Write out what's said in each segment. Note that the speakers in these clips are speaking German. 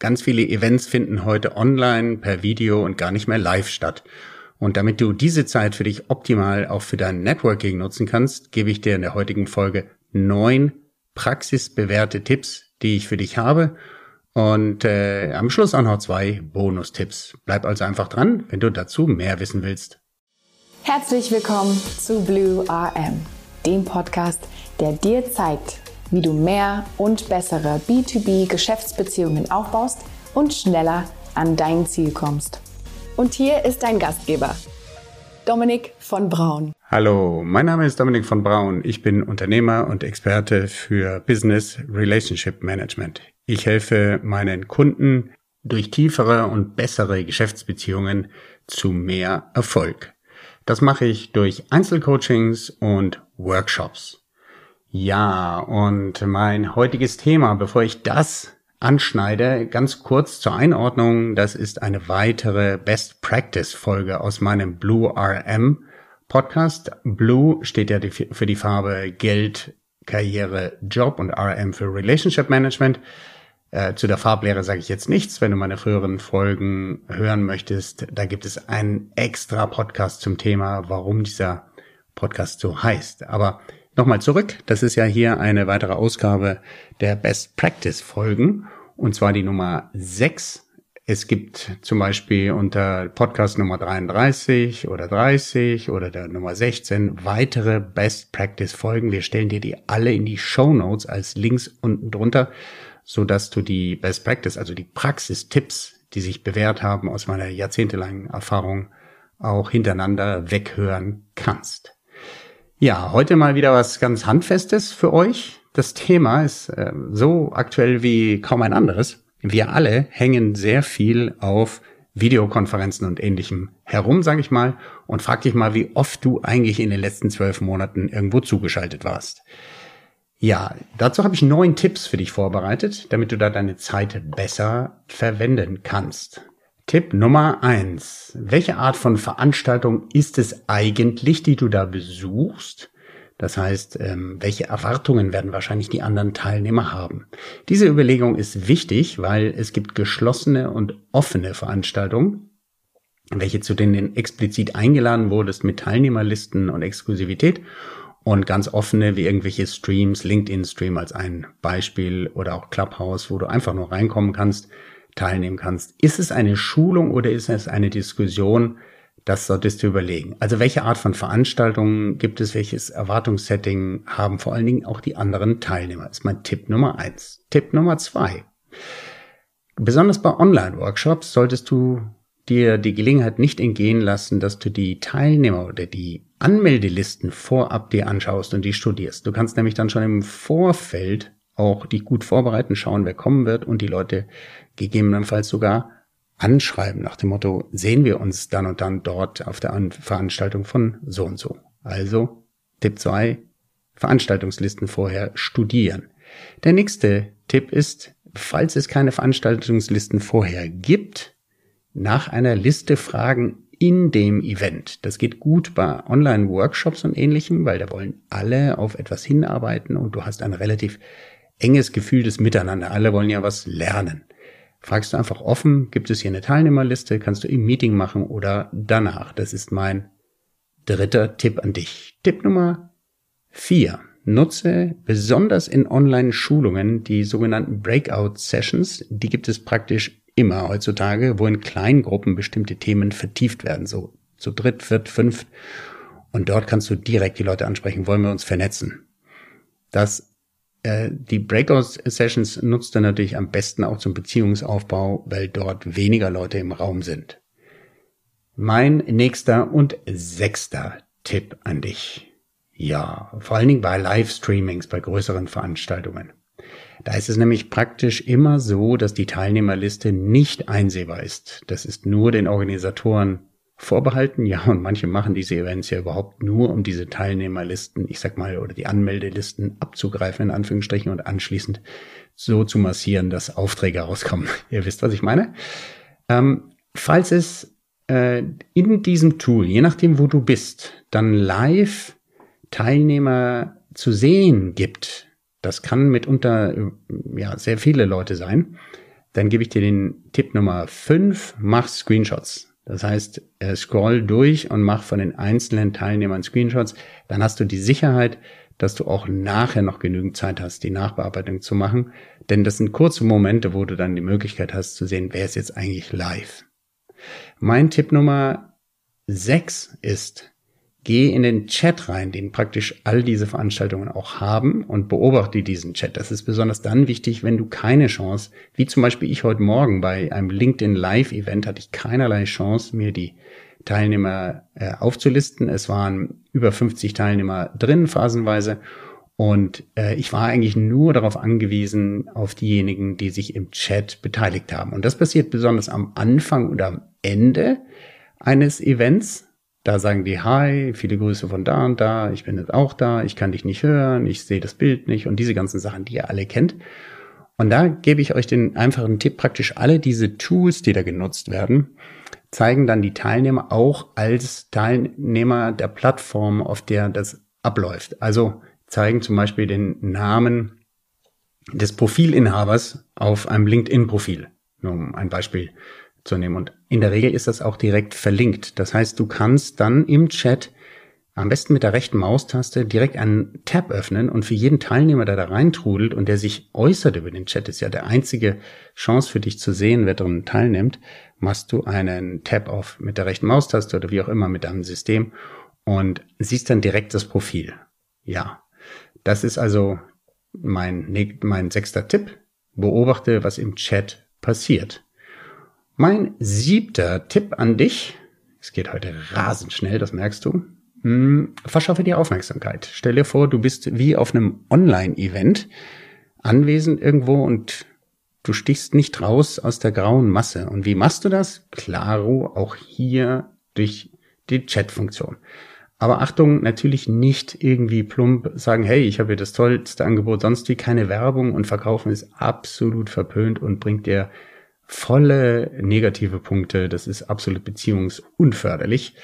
Ganz viele Events finden heute online, per Video und gar nicht mehr live statt. Und damit du diese Zeit für dich optimal auch für dein Networking nutzen kannst, gebe ich dir in der heutigen Folge neun praxisbewährte Tipps, die ich für dich habe. Und äh, am Schluss auch noch zwei Bonustipps. Bleib also einfach dran, wenn du dazu mehr wissen willst. Herzlich willkommen zu Blue RM, dem Podcast, der dir zeigt, wie du mehr und bessere B2B-Geschäftsbeziehungen aufbaust und schneller an dein Ziel kommst. Und hier ist dein Gastgeber, Dominik von Braun. Hallo, mein Name ist Dominik von Braun. Ich bin Unternehmer und Experte für Business Relationship Management. Ich helfe meinen Kunden durch tiefere und bessere Geschäftsbeziehungen zu mehr Erfolg. Das mache ich durch Einzelcoachings und Workshops. Ja, und mein heutiges Thema, bevor ich das anschneide, ganz kurz zur Einordnung, das ist eine weitere Best Practice Folge aus meinem Blue RM Podcast. Blue steht ja für die Farbe Geld, Karriere, Job und RM für Relationship Management. Äh, zu der Farblehre sage ich jetzt nichts. Wenn du meine früheren Folgen hören möchtest, da gibt es einen extra Podcast zum Thema, warum dieser Podcast so heißt. Aber nochmal zurück. Das ist ja hier eine weitere Ausgabe der Best Practice Folgen. Und zwar die Nummer 6. Es gibt zum Beispiel unter Podcast Nummer 33 oder 30 oder der Nummer 16 weitere Best Practice Folgen. Wir stellen dir die alle in die Show Notes als Links unten drunter so dass du die Best Practice, also die Praxistipps, die sich bewährt haben aus meiner jahrzehntelangen Erfahrung, auch hintereinander weghören kannst. Ja, heute mal wieder was ganz Handfestes für euch. Das Thema ist äh, so aktuell wie kaum ein anderes. Wir alle hängen sehr viel auf Videokonferenzen und ähnlichem herum, sage ich mal, und frag dich mal, wie oft du eigentlich in den letzten zwölf Monaten irgendwo zugeschaltet warst. Ja, dazu habe ich neun Tipps für dich vorbereitet, damit du da deine Zeit besser verwenden kannst. Tipp Nummer eins: Welche Art von Veranstaltung ist es eigentlich, die du da besuchst? Das heißt, ähm, welche Erwartungen werden wahrscheinlich die anderen Teilnehmer haben? Diese Überlegung ist wichtig, weil es gibt geschlossene und offene Veranstaltungen, welche zu denen explizit eingeladen wurdest mit Teilnehmerlisten und Exklusivität und ganz offene wie irgendwelche Streams, LinkedIn-Stream als ein Beispiel oder auch Clubhouse, wo du einfach nur reinkommen kannst, teilnehmen kannst. Ist es eine Schulung oder ist es eine Diskussion? Das solltest du überlegen. Also welche Art von Veranstaltungen gibt es, welches Erwartungssetting haben vor allen Dingen auch die anderen Teilnehmer? Das ist mein Tipp Nummer eins. Tipp Nummer zwei. Besonders bei Online-Workshops solltest du dir die Gelegenheit nicht entgehen lassen, dass du die Teilnehmer oder die Anmeldelisten vorab dir anschaust und die studierst. Du kannst nämlich dann schon im Vorfeld auch die gut vorbereiten, schauen, wer kommen wird und die Leute gegebenenfalls sogar anschreiben nach dem Motto, sehen wir uns dann und dann dort auf der Veranstaltung von so und so. Also Tipp zwei Veranstaltungslisten vorher studieren. Der nächste Tipp ist, falls es keine Veranstaltungslisten vorher gibt, nach einer Liste fragen in dem Event. Das geht gut bei Online-Workshops und ähnlichem, weil da wollen alle auf etwas hinarbeiten und du hast ein relativ enges Gefühl des Miteinander. Alle wollen ja was lernen. Fragst du einfach offen, gibt es hier eine Teilnehmerliste, kannst du im Meeting machen oder danach. Das ist mein dritter Tipp an dich. Tipp Nummer vier. Nutze besonders in Online-Schulungen die sogenannten Breakout-Sessions. Die gibt es praktisch immer heutzutage, wo in kleinen Gruppen bestimmte Themen vertieft werden, so zu dritt, viert, fünft. Und dort kannst du direkt die Leute ansprechen, wollen wir uns vernetzen. Das, äh, die Breakout-Sessions nutzt du natürlich am besten auch zum Beziehungsaufbau, weil dort weniger Leute im Raum sind. Mein nächster und sechster Tipp an dich. Ja, vor allen Dingen bei Livestreamings, bei größeren Veranstaltungen. Da ist es nämlich praktisch immer so, dass die Teilnehmerliste nicht einsehbar ist. Das ist nur den Organisatoren vorbehalten. Ja, und manche machen diese Events ja überhaupt nur, um diese Teilnehmerlisten, ich sag mal, oder die Anmeldelisten abzugreifen, in Anführungsstrichen, und anschließend so zu massieren, dass Aufträge rauskommen. Ihr wisst, was ich meine. Ähm, falls es äh, in diesem Tool, je nachdem, wo du bist, dann live Teilnehmer zu sehen gibt, das kann mitunter ja sehr viele Leute sein. dann gebe ich dir den Tipp Nummer 5, mach Screenshots. Das heißt, äh, scroll durch und mach von den einzelnen Teilnehmern Screenshots. Dann hast du die Sicherheit, dass du auch nachher noch genügend Zeit hast, die Nachbearbeitung zu machen. Denn das sind kurze Momente, wo du dann die Möglichkeit hast zu sehen, wer ist jetzt eigentlich live. Mein Tipp Nummer 6 ist, geh in den Chat rein, den praktisch all diese Veranstaltungen auch haben und beobachte diesen Chat. Das ist besonders dann wichtig, wenn du keine Chance, wie zum Beispiel ich heute Morgen bei einem LinkedIn Live Event hatte ich keinerlei Chance, mir die Teilnehmer äh, aufzulisten. Es waren über 50 Teilnehmer drin, phasenweise. Und äh, ich war eigentlich nur darauf angewiesen, auf diejenigen, die sich im Chat beteiligt haben. Und das passiert besonders am Anfang und am Ende eines Events, da sagen die Hi, viele Grüße von da und da, ich bin jetzt auch da, ich kann dich nicht hören, ich sehe das Bild nicht und diese ganzen Sachen, die ihr alle kennt. Und da gebe ich euch den einfachen Tipp, praktisch alle diese Tools, die da genutzt werden, zeigen dann die Teilnehmer auch als Teilnehmer der Plattform, auf der das abläuft. Also zeigen zum Beispiel den Namen des Profilinhabers auf einem LinkedIn-Profil, um ein Beispiel zu nehmen. Und in der Regel ist das auch direkt verlinkt. Das heißt, du kannst dann im Chat am besten mit der rechten Maustaste direkt einen Tab öffnen und für jeden Teilnehmer, der da reintrudelt und der sich äußert über den Chat, ist ja der einzige Chance für dich zu sehen, wer daran teilnimmt, machst du einen Tab auf mit der rechten Maustaste oder wie auch immer mit deinem System und siehst dann direkt das Profil. Ja, das ist also mein, mein sechster Tipp. Beobachte, was im Chat passiert. Mein siebter Tipp an dich, es geht heute rasend schnell, das merkst du, hm, verschaffe dir Aufmerksamkeit. Stell dir vor, du bist wie auf einem Online-Event anwesend irgendwo und du stichst nicht raus aus der grauen Masse. Und wie machst du das? Klaro, auch hier durch die Chat-Funktion. Aber Achtung, natürlich nicht irgendwie plump sagen, hey, ich habe hier das tollste Angebot, sonst wie keine Werbung und verkaufen ist absolut verpönt und bringt dir volle negative Punkte. Das ist absolut beziehungsunförderlich.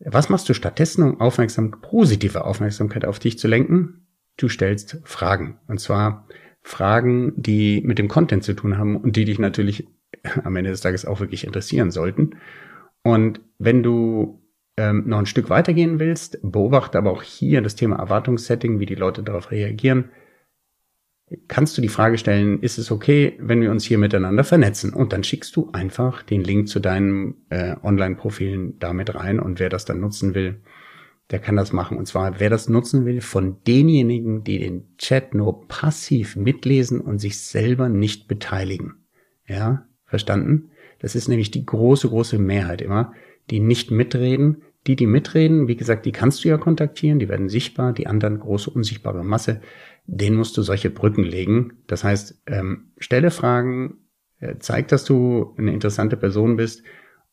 Was machst du stattdessen, um aufmerksam, positive Aufmerksamkeit auf dich zu lenken? Du stellst Fragen. Und zwar Fragen, die mit dem Content zu tun haben und die dich natürlich am Ende des Tages auch wirklich interessieren sollten. Und wenn du ähm, noch ein Stück weitergehen willst, beobachte aber auch hier das Thema Erwartungssetting, wie die Leute darauf reagieren kannst du die Frage stellen, ist es okay, wenn wir uns hier miteinander vernetzen? Und dann schickst du einfach den Link zu deinen äh, Online-Profilen damit rein und wer das dann nutzen will, der kann das machen. Und zwar, wer das nutzen will, von denjenigen, die den Chat nur passiv mitlesen und sich selber nicht beteiligen. Ja, verstanden? Das ist nämlich die große, große Mehrheit immer, die nicht mitreden. Die, die mitreden, wie gesagt, die kannst du ja kontaktieren, die werden sichtbar, die anderen große unsichtbare Masse, den musst du solche Brücken legen. Das heißt, ähm, stelle Fragen, äh, zeig, dass du eine interessante Person bist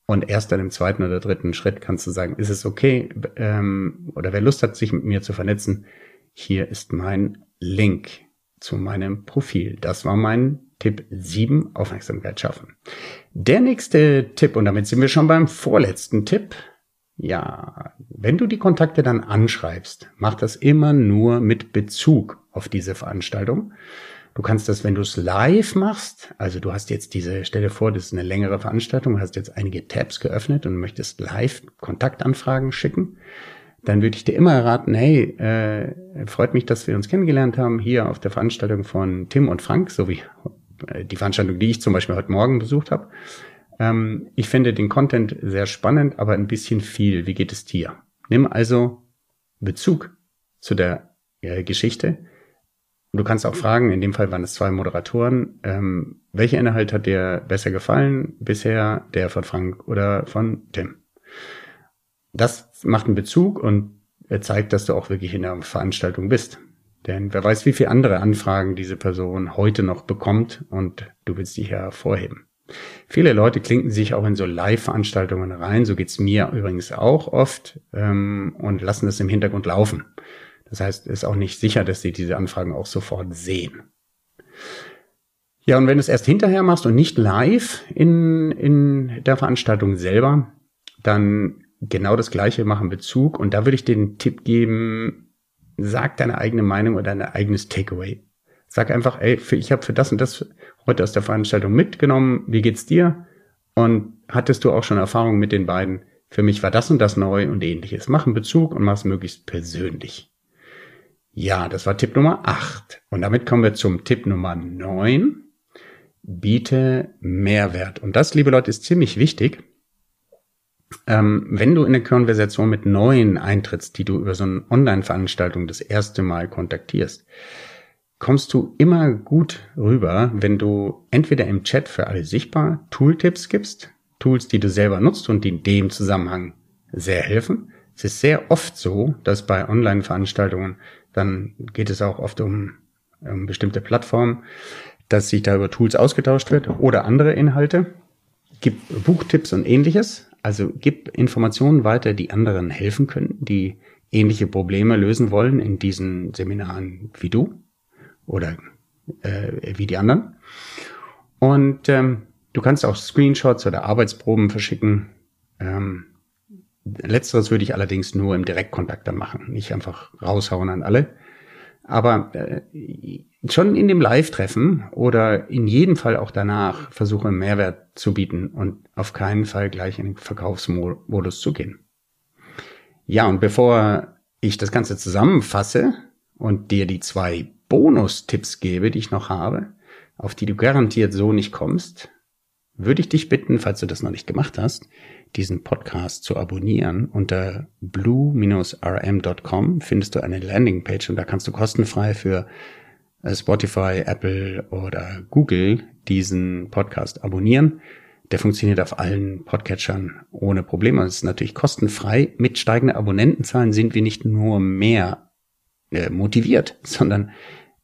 und erst dann im zweiten oder dritten Schritt kannst du sagen, ist es okay ähm, oder wer Lust hat, sich mit mir zu vernetzen, hier ist mein Link zu meinem Profil. Das war mein Tipp 7, Aufmerksamkeit schaffen. Der nächste Tipp, und damit sind wir schon beim vorletzten Tipp, ja, wenn du die Kontakte dann anschreibst, mach das immer nur mit Bezug auf diese Veranstaltung. Du kannst das, wenn du es live machst, also du hast jetzt diese, stelle vor, das ist eine längere Veranstaltung, hast jetzt einige Tabs geöffnet und möchtest live Kontaktanfragen schicken, dann würde ich dir immer raten, hey, äh, freut mich, dass wir uns kennengelernt haben, hier auf der Veranstaltung von Tim und Frank, so wie äh, die Veranstaltung, die ich zum Beispiel heute Morgen besucht habe. Ähm, ich finde den Content sehr spannend, aber ein bisschen viel. Wie geht es dir? Nimm also Bezug zu der äh, Geschichte. Du kannst auch fragen, in dem Fall waren es zwei Moderatoren, ähm, welcher Inhalt hat dir besser gefallen bisher, der von Frank oder von Tim? Das macht einen Bezug und zeigt, dass du auch wirklich in der Veranstaltung bist. Denn wer weiß, wie viele andere Anfragen diese Person heute noch bekommt und du willst dich hervorheben. Viele Leute klinken sich auch in so Live-Veranstaltungen rein, so geht's mir übrigens auch oft, ähm, und lassen das im Hintergrund laufen. Das heißt, es ist auch nicht sicher, dass sie diese Anfragen auch sofort sehen. Ja, und wenn du es erst hinterher machst und nicht live in, in der Veranstaltung selber, dann genau das gleiche machen Bezug. Und da würde ich den Tipp geben, sag deine eigene Meinung oder dein eigenes Takeaway. Sag einfach, ey, für, ich habe für das und das heute aus der Veranstaltung mitgenommen. Wie geht's dir? Und hattest du auch schon Erfahrungen mit den beiden? Für mich war das und das neu und ähnliches. Mach einen Bezug und mach es möglichst persönlich. Ja, das war Tipp Nummer 8. Und damit kommen wir zum Tipp Nummer 9. Biete Mehrwert. Und das, liebe Leute, ist ziemlich wichtig. Ähm, wenn du in eine Konversation mit Neuen eintrittst, die du über so eine Online-Veranstaltung das erste Mal kontaktierst, kommst du immer gut rüber, wenn du entweder im Chat für alle sichtbar Tooltips gibst, Tools, die du selber nutzt und die in dem Zusammenhang sehr helfen. Es ist sehr oft so, dass bei Online-Veranstaltungen, dann geht es auch oft um, um bestimmte Plattformen, dass sich da über Tools ausgetauscht wird oder andere Inhalte. Gib Buchtipps und ähnliches. Also gib Informationen weiter, die anderen helfen können, die ähnliche Probleme lösen wollen in diesen Seminaren wie du oder äh, wie die anderen. Und ähm, du kannst auch Screenshots oder Arbeitsproben verschicken. Ähm, letzteres würde ich allerdings nur im Direktkontakt dann machen, nicht einfach raushauen an alle. Aber äh, schon in dem Live-Treffen oder in jedem Fall auch danach versuche Mehrwert zu bieten und auf keinen Fall gleich in den Verkaufsmodus zu gehen. Ja, und bevor ich das Ganze zusammenfasse und dir die zwei Bonustipps gebe, die ich noch habe, auf die du garantiert so nicht kommst, würde ich dich bitten, falls du das noch nicht gemacht hast, diesen Podcast zu abonnieren. Unter blue-rm.com findest du eine Landingpage und da kannst du kostenfrei für äh, Spotify, Apple oder Google diesen Podcast abonnieren. Der funktioniert auf allen Podcatchern ohne Probleme. Es ist natürlich kostenfrei. Mit steigenden Abonnentenzahlen sind wir nicht nur mehr äh, motiviert, sondern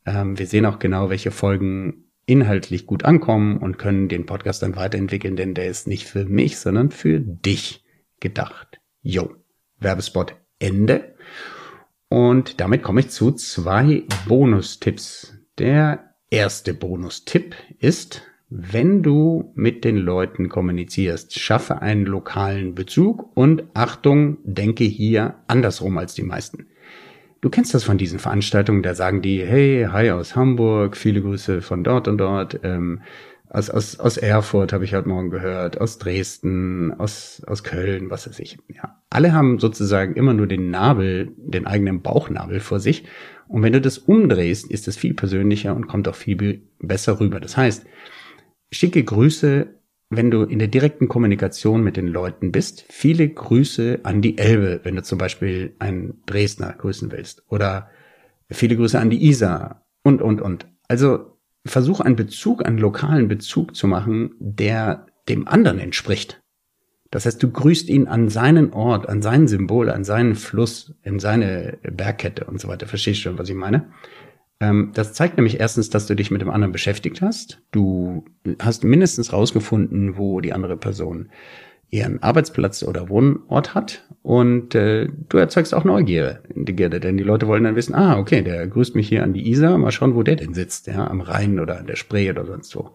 ähm, wir sehen auch genau, welche Folgen inhaltlich gut ankommen und können den Podcast dann weiterentwickeln, denn der ist nicht für mich, sondern für dich gedacht. Jo, Werbespot Ende. Und damit komme ich zu zwei Bonustipps. Der erste Bonustipp ist, wenn du mit den Leuten kommunizierst, schaffe einen lokalen Bezug und Achtung, denke hier andersrum als die meisten. Du kennst das von diesen Veranstaltungen, da sagen die, hey, hi aus Hamburg, viele Grüße von dort und dort. Ähm, aus, aus, aus Erfurt habe ich heute Morgen gehört, aus Dresden, aus, aus Köln, was weiß ich. Ja, alle haben sozusagen immer nur den Nabel, den eigenen Bauchnabel vor sich. Und wenn du das umdrehst, ist es viel persönlicher und kommt auch viel besser rüber. Das heißt, schicke Grüße wenn du in der direkten Kommunikation mit den Leuten bist, viele Grüße an die Elbe, wenn du zum Beispiel einen Dresdner grüßen willst. Oder viele Grüße an die Isar und, und, und. Also versuch einen Bezug, einen lokalen Bezug zu machen, der dem anderen entspricht. Das heißt, du grüßt ihn an seinen Ort, an sein Symbol, an seinen Fluss, in seine Bergkette und so weiter. Verstehst du schon, was ich meine? Ähm, das zeigt nämlich erstens, dass du dich mit dem anderen beschäftigt hast. Du hast mindestens rausgefunden, wo die andere Person ihren Arbeitsplatz oder Wohnort hat und äh, du erzeugst auch Neugierde, denn die Leute wollen dann wissen, ah, okay, der grüßt mich hier an die Isar, mal schauen, wo der denn sitzt, ja, am Rhein oder an der Spree oder sonst wo.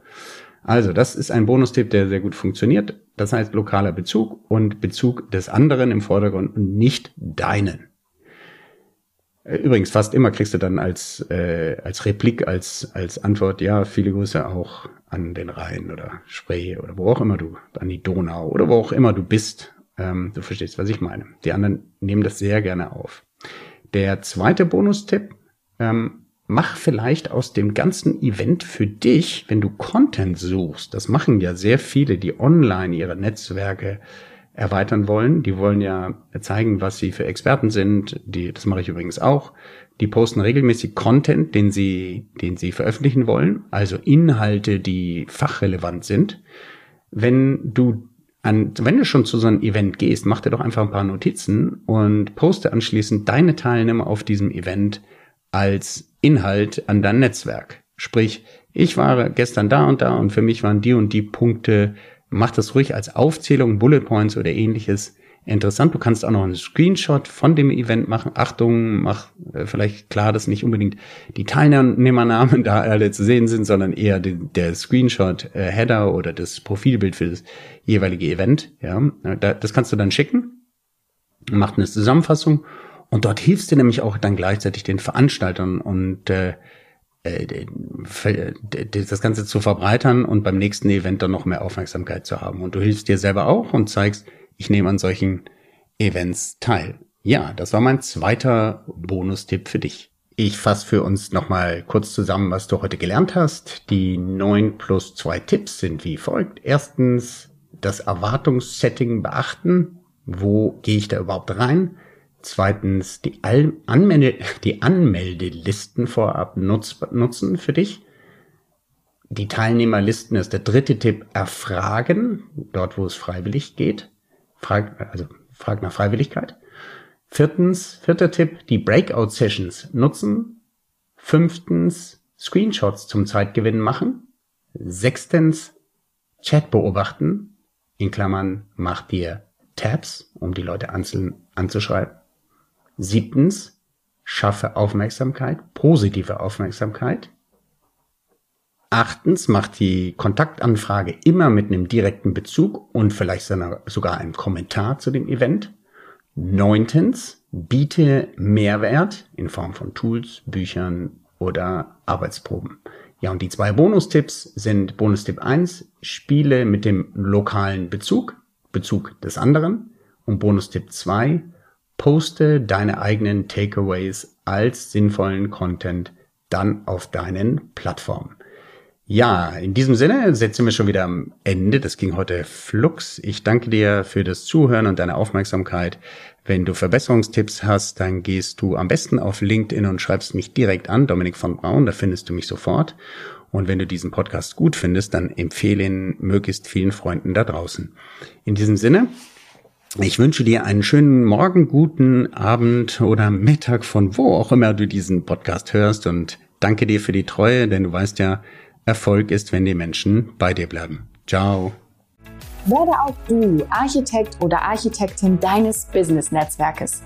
Also, das ist ein Bonustipp, der sehr gut funktioniert. Das heißt lokaler Bezug und Bezug des anderen im Vordergrund und nicht deinen. Äh, übrigens, fast immer kriegst du dann als, äh, als Replik, als, als Antwort, ja, viele Grüße auch an den Rhein oder Spree oder wo auch immer du, an die Donau oder wo auch immer du bist. Ähm, du verstehst, was ich meine. Die anderen nehmen das sehr gerne auf. Der zweite Bonustipp, ähm, mach vielleicht aus dem ganzen Event für dich, wenn du Content suchst, das machen ja sehr viele, die online ihre Netzwerke erweitern wollen. Die wollen ja zeigen, was sie für Experten sind. Die, das mache ich übrigens auch. Die posten regelmäßig Content, den sie, den sie veröffentlichen wollen, also Inhalte, die fachrelevant sind. Wenn du an, wenn du schon zu so einem Event gehst, mach dir doch einfach ein paar Notizen und poste anschließend deine Teilnehmer auf diesem Event als Inhalt an dein Netzwerk. Sprich, ich war gestern da und da und für mich waren die und die Punkte Mach das ruhig als Aufzählung, Bullet Points oder ähnliches interessant. Du kannst auch noch einen Screenshot von dem Event machen. Achtung, mach äh, vielleicht klar, dass nicht unbedingt die Teilnehmernamen da alle zu sehen sind, sondern eher die, der Screenshot äh, oder das Profilbild für das jeweilige Event. Ja, da, das kannst du dann schicken. Macht eine Zusammenfassung und dort hilfst du nämlich auch dann gleichzeitig den Veranstaltern und äh, das Ganze zu verbreitern und beim nächsten Event dann noch mehr Aufmerksamkeit zu haben. Und du hilfst dir selber auch und zeigst, ich nehme an solchen Events teil. Ja, das war mein zweiter Bonustipp für dich. Ich fasse für uns nochmal kurz zusammen, was du heute gelernt hast. Die neun plus zwei Tipps sind wie folgt. Erstens, das Erwartungssetting beachten. Wo gehe ich da überhaupt rein? Zweitens, die, Anmelde die Anmeldelisten vorab nutz nutzen für dich. Die Teilnehmerlisten ist der dritte Tipp. Erfragen, dort wo es freiwillig geht. Frag, also frag nach Freiwilligkeit. Viertens, vierter Tipp, die Breakout-Sessions nutzen. Fünftens, Screenshots zum Zeitgewinn machen. Sechstens, Chat beobachten. In Klammern, mach dir Tabs, um die Leute einzeln anzuschreiben. Siebtens, schaffe Aufmerksamkeit, positive Aufmerksamkeit. Achtens, mach die Kontaktanfrage immer mit einem direkten Bezug und vielleicht sogar einem Kommentar zu dem Event. Neuntens, biete Mehrwert in Form von Tools, Büchern oder Arbeitsproben. Ja, und die zwei Bonustipps sind Bonustipp 1, spiele mit dem lokalen Bezug, Bezug des anderen. Und Bonustipp 2, poste deine eigenen Takeaways als sinnvollen Content dann auf deinen Plattformen. Ja, in diesem Sinne setzen wir schon wieder am Ende. Das ging heute flux. Ich danke dir für das Zuhören und deine Aufmerksamkeit. Wenn du Verbesserungstipps hast, dann gehst du am besten auf LinkedIn und schreibst mich direkt an, Dominik von Braun, da findest du mich sofort. Und wenn du diesen Podcast gut findest, dann empfehle ihn möglichst vielen Freunden da draußen. In diesem Sinne, ich wünsche dir einen schönen Morgen, guten Abend oder Mittag von wo auch immer du diesen Podcast hörst und danke dir für die Treue, denn du weißt ja, Erfolg ist, wenn die Menschen bei dir bleiben. Ciao. Werde auch du Architekt oder Architektin deines Business-Netzwerkes.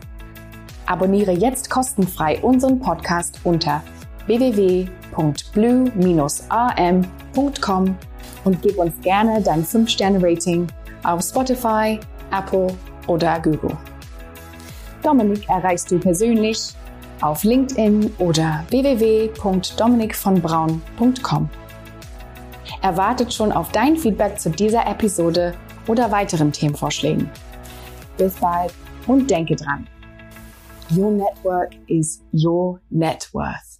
Abonniere jetzt kostenfrei unseren Podcast unter www.blue-am.com und gib uns gerne dein 5-Sterne-Rating auf Spotify, Apple oder Google. Dominik erreichst du persönlich auf LinkedIn oder www.dominikvonbraun.com erwartet schon auf dein Feedback zu dieser Episode oder weiteren Themenvorschlägen. Bis bald und denke dran. Your network is your net worth.